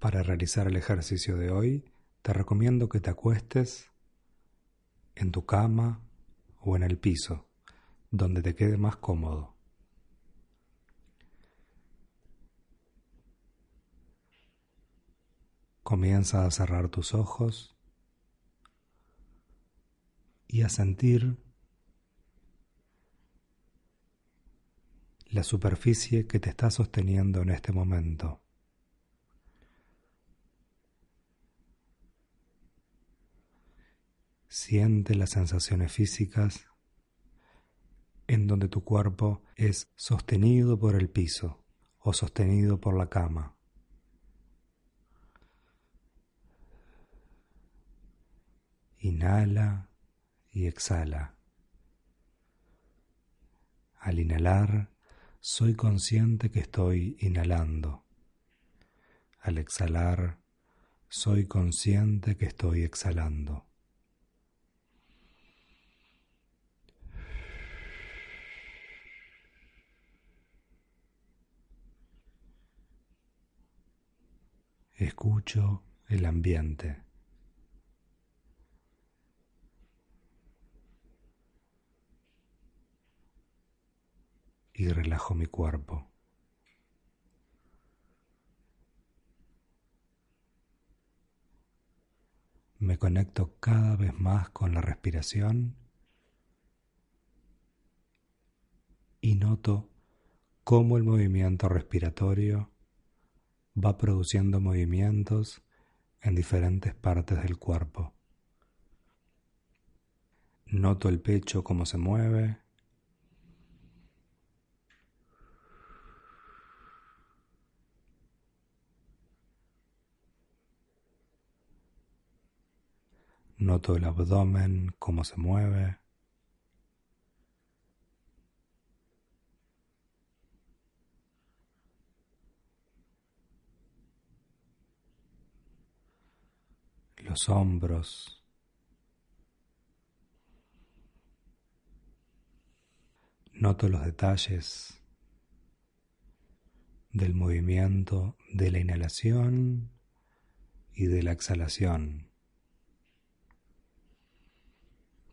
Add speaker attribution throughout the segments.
Speaker 1: Para realizar el ejercicio de hoy, te recomiendo que te acuestes en tu cama o en el piso, donde te quede más cómodo. Comienza a cerrar tus ojos y a sentir la superficie que te está sosteniendo en este momento. Siente las sensaciones físicas en donde tu cuerpo es sostenido por el piso o sostenido por la cama. Inhala y exhala. Al inhalar, soy consciente que estoy inhalando. Al exhalar, soy consciente que estoy exhalando. Escucho el ambiente. y relajo mi cuerpo. Me conecto cada vez más con la respiración y noto cómo el movimiento respiratorio va produciendo movimientos en diferentes partes del cuerpo. Noto el pecho cómo se mueve, Noto el abdomen, cómo se mueve. Los hombros. Noto los detalles del movimiento de la inhalación y de la exhalación.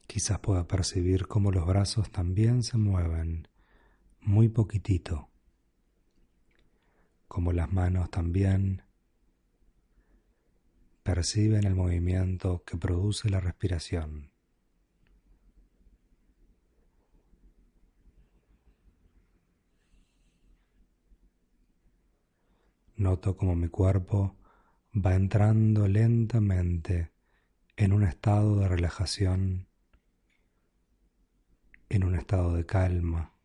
Speaker 1: Quizás pueda percibir cómo los brazos también se mueven muy poquitito, como las manos también perciben el movimiento que produce la respiración. Noto como mi cuerpo va entrando lentamente en un estado de relajación en un estado de calma.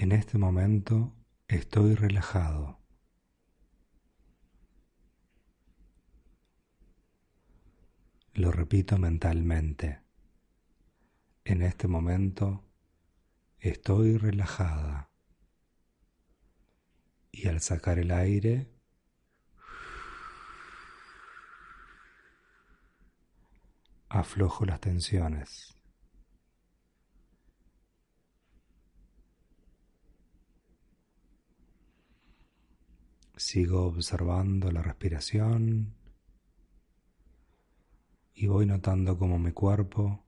Speaker 1: En este momento estoy relajado. Lo repito mentalmente. En este momento estoy relajada. Y al sacar el aire, aflojo las tensiones. Sigo observando la respiración y voy notando cómo mi cuerpo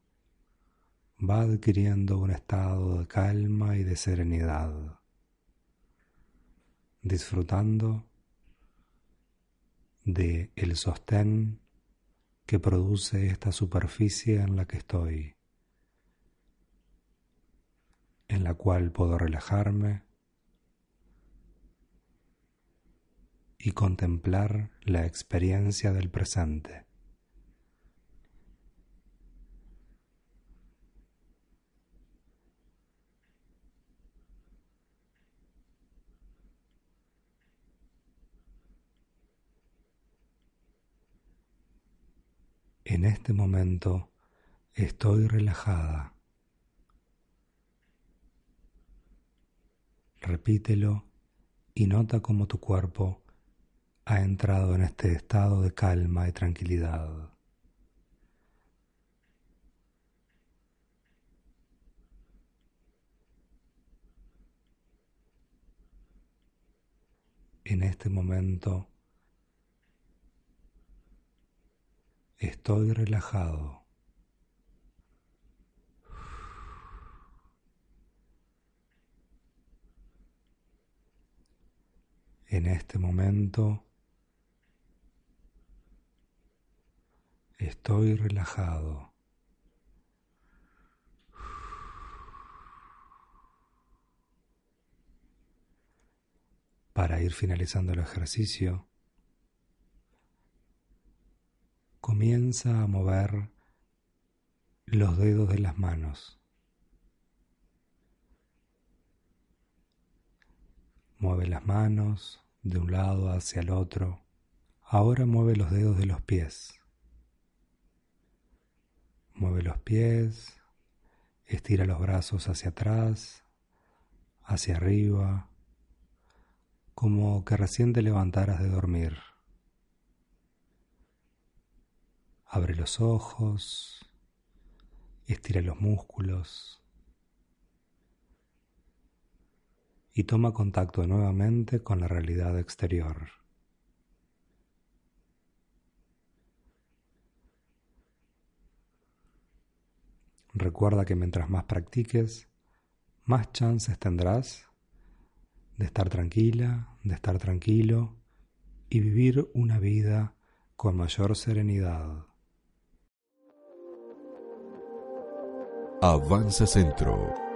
Speaker 1: va adquiriendo un estado de calma y de serenidad, disfrutando de el sostén que produce esta superficie en la que estoy, en la cual puedo relajarme y contemplar la experiencia del presente. En este momento estoy relajada. Repítelo y nota cómo tu cuerpo ha entrado en este estado de calma y tranquilidad. En este momento estoy relajado. En este momento estoy relajado. Para ir finalizando el ejercicio, comienza a mover los dedos de las manos. Mueve las manos de un lado hacia el otro. Ahora mueve los dedos de los pies. Mueve los pies, estira los brazos hacia atrás, hacia arriba, como que recién te levantaras de dormir. Abre los ojos, estira los músculos y toma contacto nuevamente con la realidad exterior. Recuerda que mientras más practiques, más chances tendrás de estar tranquila, de estar tranquilo y vivir una vida con mayor serenidad.
Speaker 2: Avanza Centro